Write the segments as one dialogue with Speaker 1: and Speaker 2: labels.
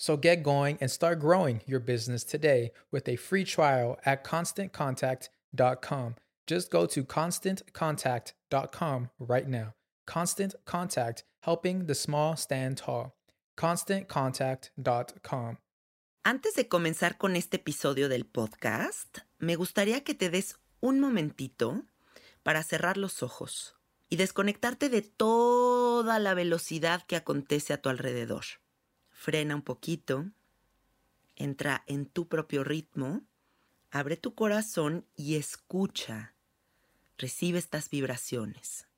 Speaker 1: So get going and start growing your business today with a free trial at constantcontact.com. Just go to constantcontact.com right now. Constant Contact, helping the small stand tall. ConstantContact.com.
Speaker 2: Antes de comenzar con este episodio del podcast, me gustaría que te des un momentito para cerrar los ojos y desconectarte de toda la velocidad que acontece a tu alrededor frena un poquito, entra en tu propio ritmo, abre tu corazón y escucha, recibe estas vibraciones.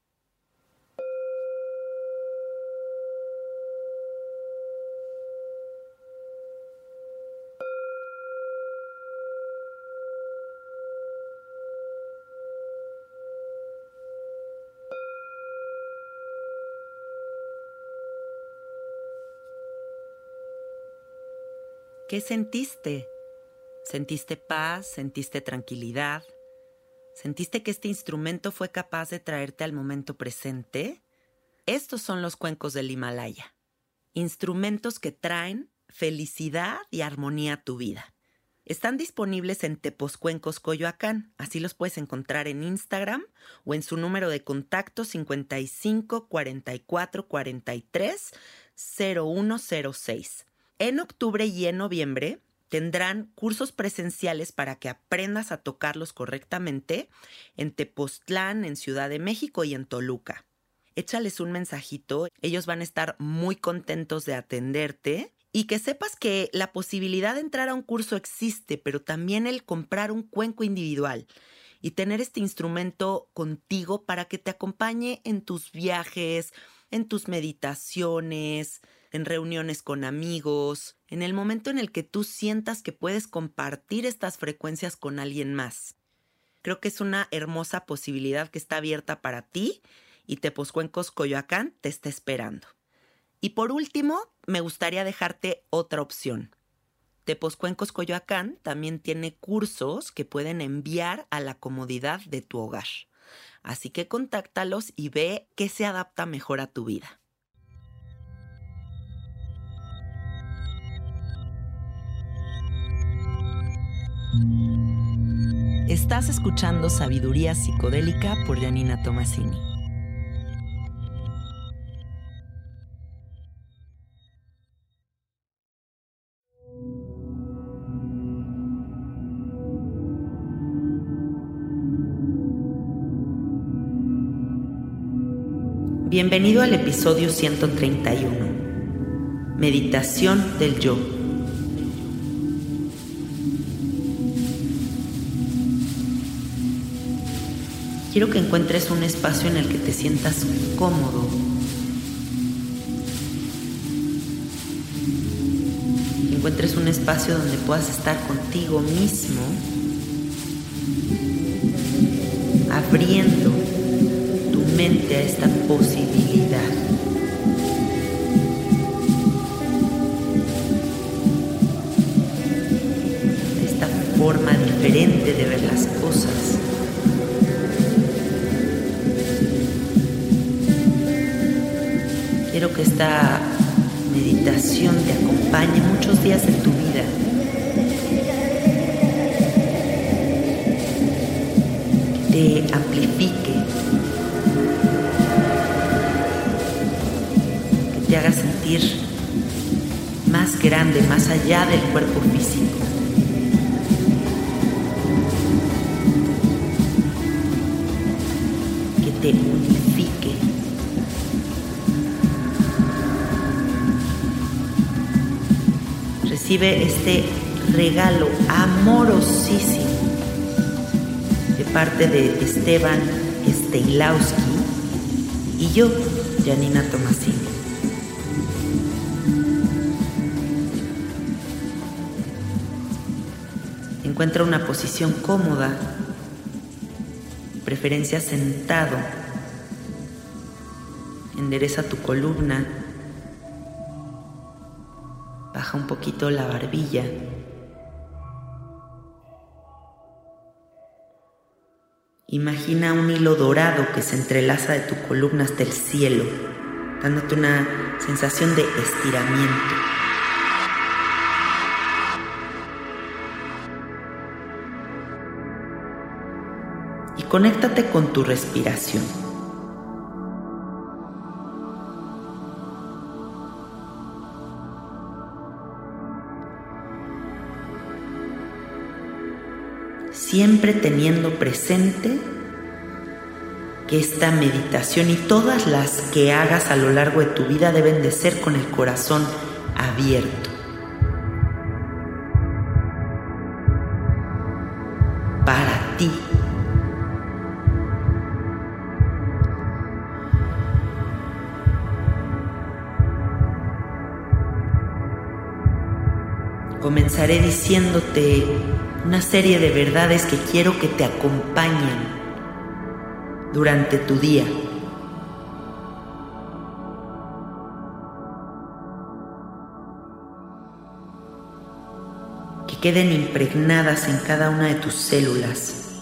Speaker 2: ¿Qué sentiste? ¿Sentiste paz? ¿Sentiste tranquilidad? ¿Sentiste que este instrumento fue capaz de traerte al momento presente? Estos son los cuencos del Himalaya. Instrumentos que traen felicidad y armonía a tu vida. Están disponibles en Teposcuencos Coyoacán, así los puedes encontrar en Instagram o en su número de contacto 55 44 43 0106. En octubre y en noviembre tendrán cursos presenciales para que aprendas a tocarlos correctamente en Tepoztlán, en Ciudad de México y en Toluca. Échales un mensajito, ellos van a estar muy contentos de atenderte y que sepas que la posibilidad de entrar a un curso existe, pero también el comprar un cuenco individual y tener este instrumento contigo para que te acompañe en tus viajes, en tus meditaciones, en reuniones con amigos, en el momento en el que tú sientas que puedes compartir estas frecuencias con alguien más. Creo que es una hermosa posibilidad que está abierta para ti y Tepozcuencos Coyoacán te está esperando. Y por último, me gustaría dejarte otra opción. Tepozcuencos Coyoacán también tiene cursos que pueden enviar a la comodidad de tu hogar. Así que contáctalos y ve qué se adapta mejor a tu vida. Estás escuchando Sabiduría Psicodélica por Janina Tomasini. Bienvenido al episodio 131, Meditación del Yo. Quiero que encuentres un espacio en el que te sientas cómodo. Que encuentres un espacio donde puedas estar contigo mismo, abriendo a esta posibilidad. esta forma diferente de ver las cosas. Quiero que esta meditación te acompañe muchos días de tu vida. te amplifique te haga sentir más grande, más allá del cuerpo físico. Que te Recibe este regalo amorosísimo de parte de Esteban Steilowski y yo, Janina Tomasini. Encuentra una posición cómoda, preferencia sentado. Endereza tu columna. Un poquito la barbilla. Imagina un hilo dorado que se entrelaza de tu columna hasta el cielo, dándote una sensación de estiramiento. Conéctate con tu respiración. Siempre teniendo presente que esta meditación y todas las que hagas a lo largo de tu vida deben de ser con el corazón abierto. Para ti. comenzaré diciéndote una serie de verdades que quiero que te acompañen durante tu día. Que queden impregnadas en cada una de tus células.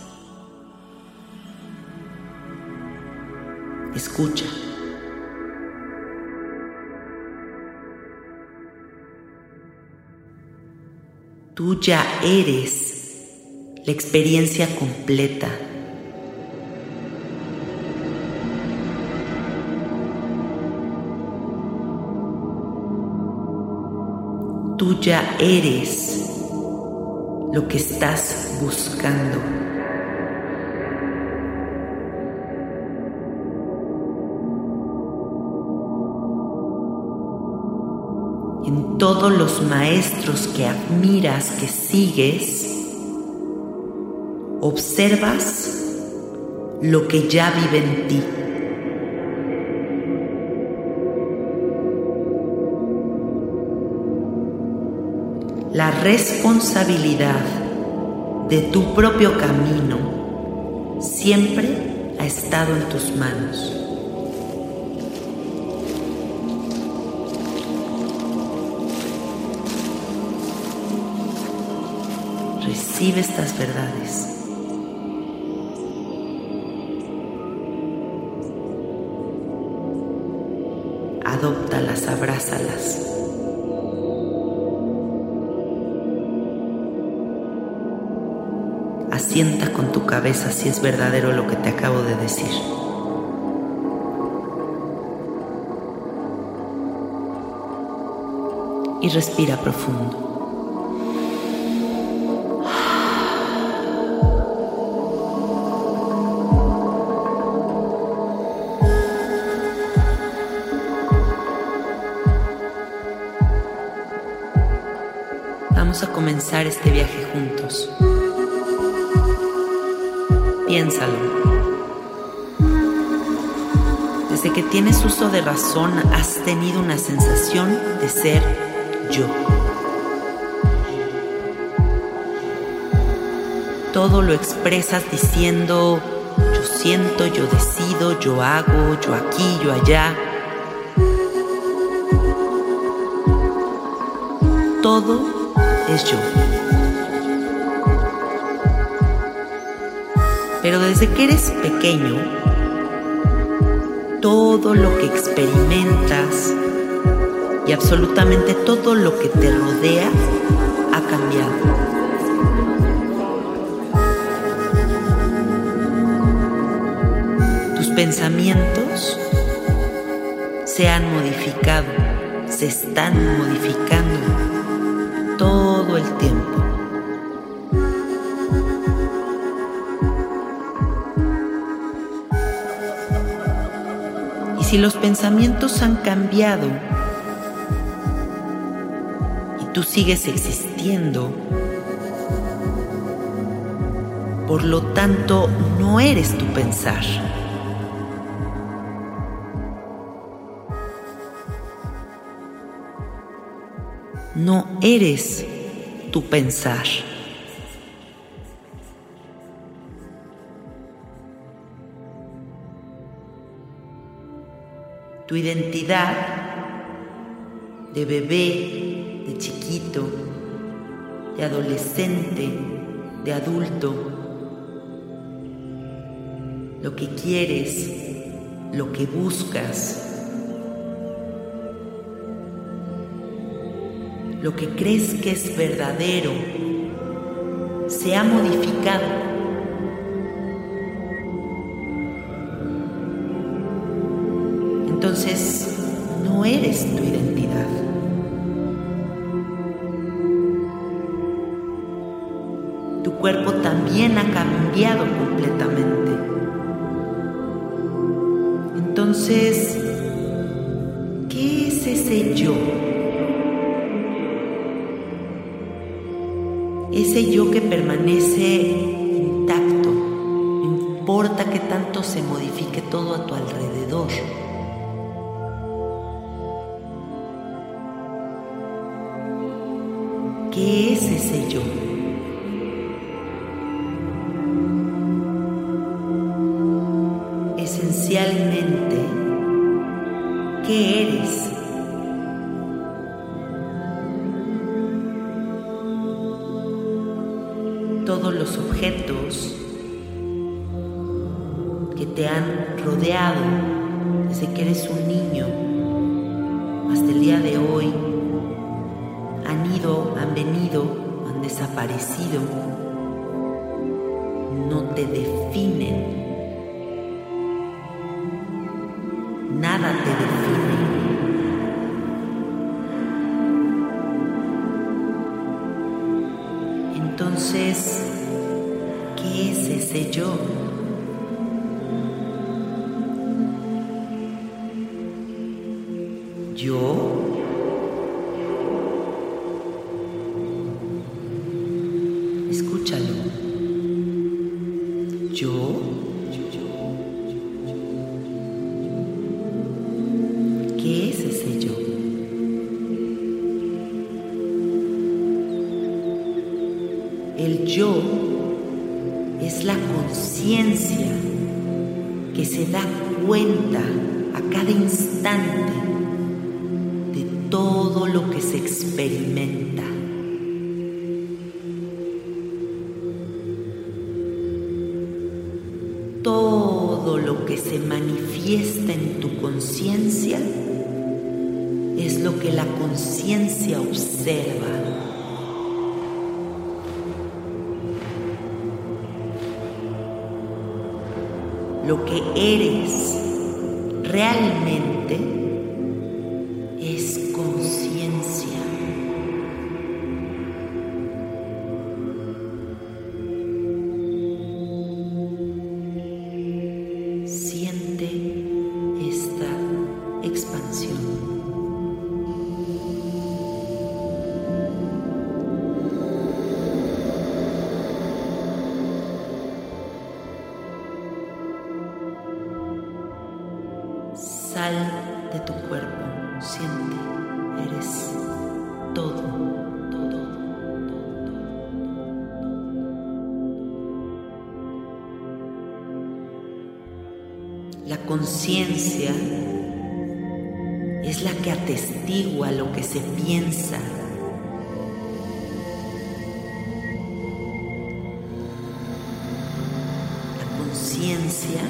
Speaker 2: Escucha. Tú ya eres la experiencia completa. Tú ya eres lo que estás buscando. en todos los maestros que admiras, que sigues, observas lo que ya vive en ti. La responsabilidad de tu propio camino siempre ha estado en tus manos. Recibe estas verdades. Abrázalas. Asienta con tu cabeza si es verdadero lo que te acabo de decir. Y respira profundo. Este viaje juntos. Piénsalo. Desde que tienes uso de razón has tenido una sensación de ser yo. Todo lo expresas diciendo yo siento, yo decido, yo hago, yo aquí, yo allá. Todo es yo. Pero desde que eres pequeño, todo lo que experimentas y absolutamente todo lo que te rodea ha cambiado. Tus pensamientos se han modificado, se están modificando todo el tiempo. Y si los pensamientos han cambiado y tú sigues existiendo, por lo tanto no eres tu pensar. No eres tu pensar. Tu identidad de bebé, de chiquito, de adolescente, de adulto, lo que quieres, lo que buscas, lo que crees que es verdadero, se ha modificado. ¿Qué es ese yo? No te definen. Nada te define. Entonces, ¿qué es ese yo? Yo lo que la conciencia observa. Lo que eres realmente La conciencia es la que atestigua lo que se piensa. La conciencia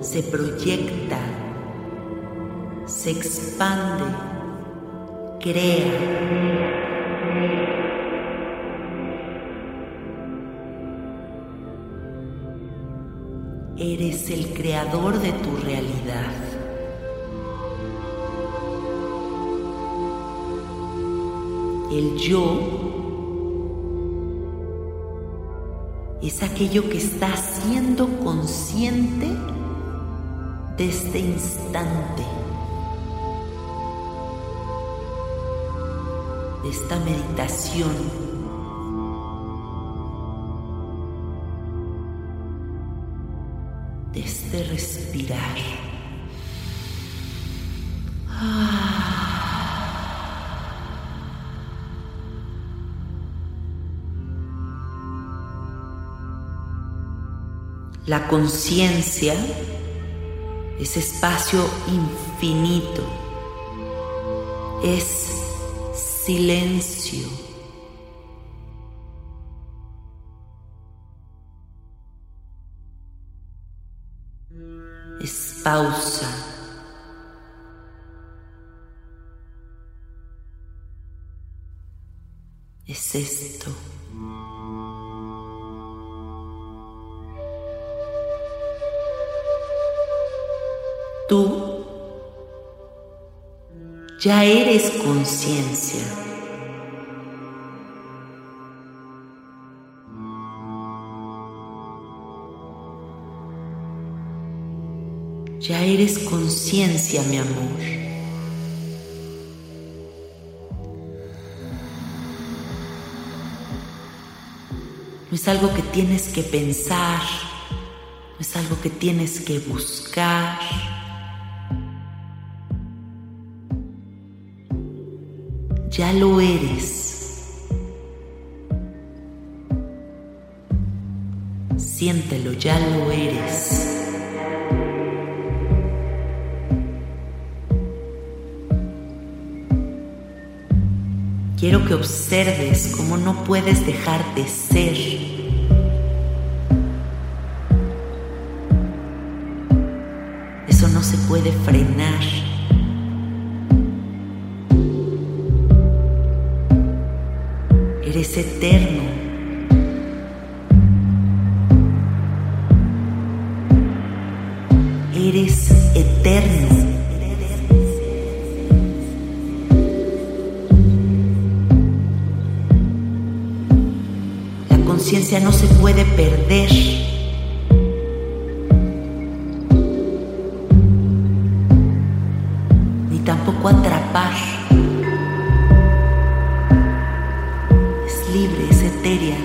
Speaker 2: se proyecta, se expande, crea. Eres el creador de tu realidad. El yo es aquello que está siendo consciente de este instante, de esta meditación de respirar. La conciencia es espacio infinito, es silencio. Pausa. Es esto. Tú ya eres conciencia. Eres conciencia, mi amor. No es algo que tienes que pensar, no es algo que tienes que buscar. Ya lo eres. Siéntelo, ya lo eres. Quiero que observes cómo no puedes dejar de ser. Eso no se puede frenar. Eres eterno. Libre, es etérea.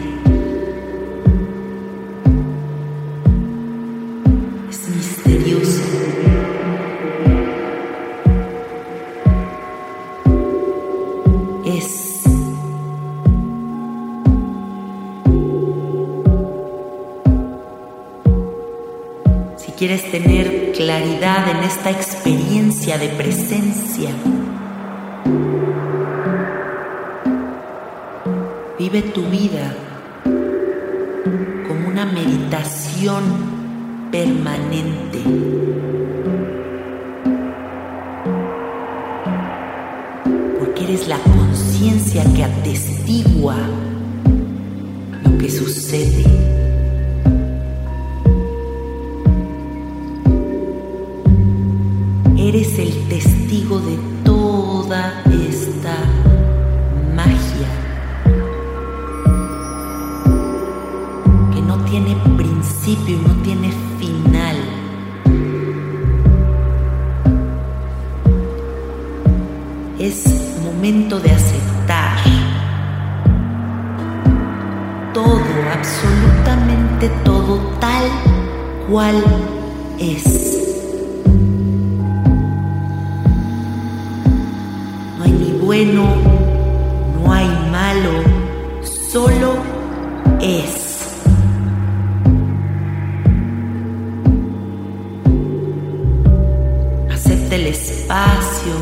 Speaker 2: Es misteriosa. Es quieres tener claridad en esta experiencia de presencia. Vive tu vida como una meditación permanente. Porque eres la conciencia que atestigua lo que sucede. eres el testigo de toda cuál es. No hay ni bueno, no hay malo, solo es. Acepta el espacio.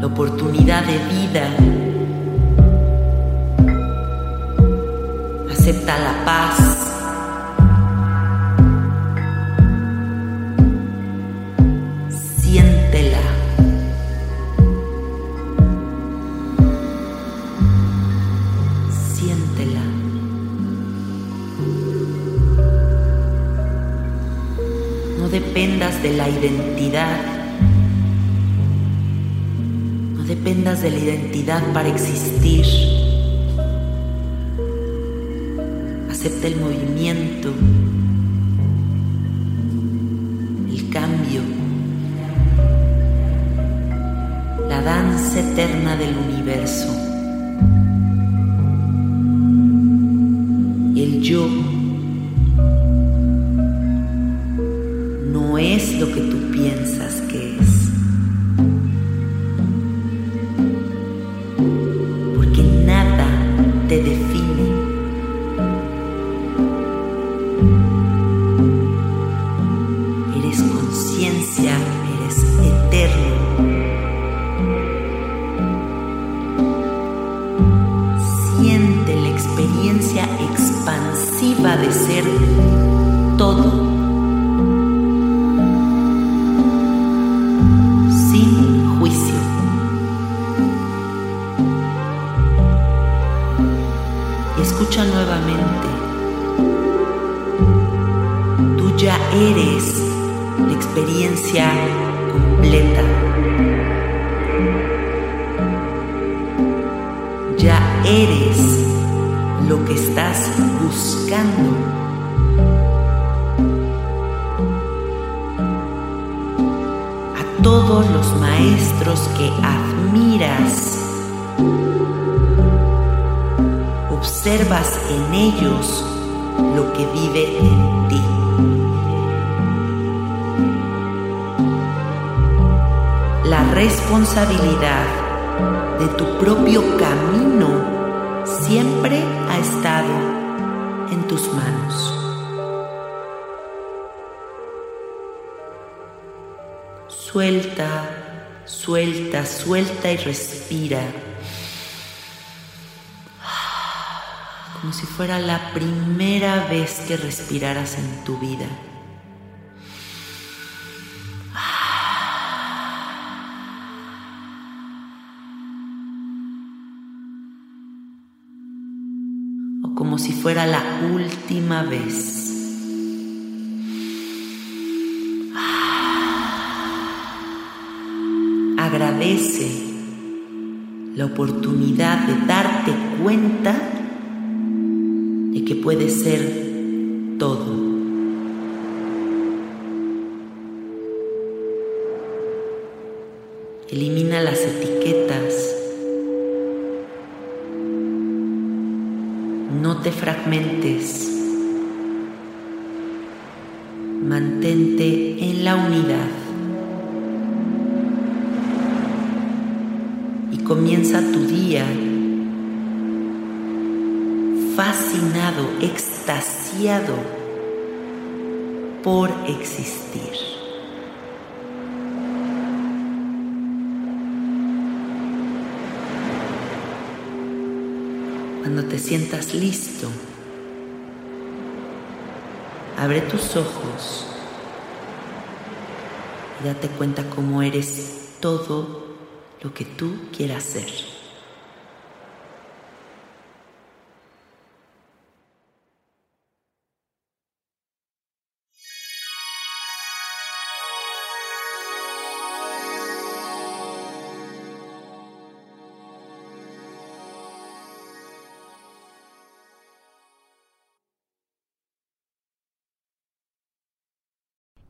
Speaker 2: La oportunidad de vida Acepta la paz. Siéntela. Siéntela. No dependas de la identidad. No dependas de la identidad para existir. Acepta el movimiento, el cambio, la danza eterna del universo. El yo eres lo que estás buscando. a todos los maestros que admiras. Observas en ellos lo que vive en ti. La responsabilidad de tu propio camino siempre ha estado en tus manos. Suelta, suelta, suelta y respira. Como si fuera la primera vez que respiraras en tu vida. Fuera la última vez. agradece la oportunidad de darte cuenta de que puedes ser todo. Elimina las etiquetas. Te fragmentes. Mantente en la unidad. comienza tu día fascinado, extasiado por existir. Cuando te sientas listo, abre tus ojos y date cuenta cómo eres todo lo que tú quieras ser.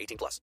Speaker 3: 18 plus.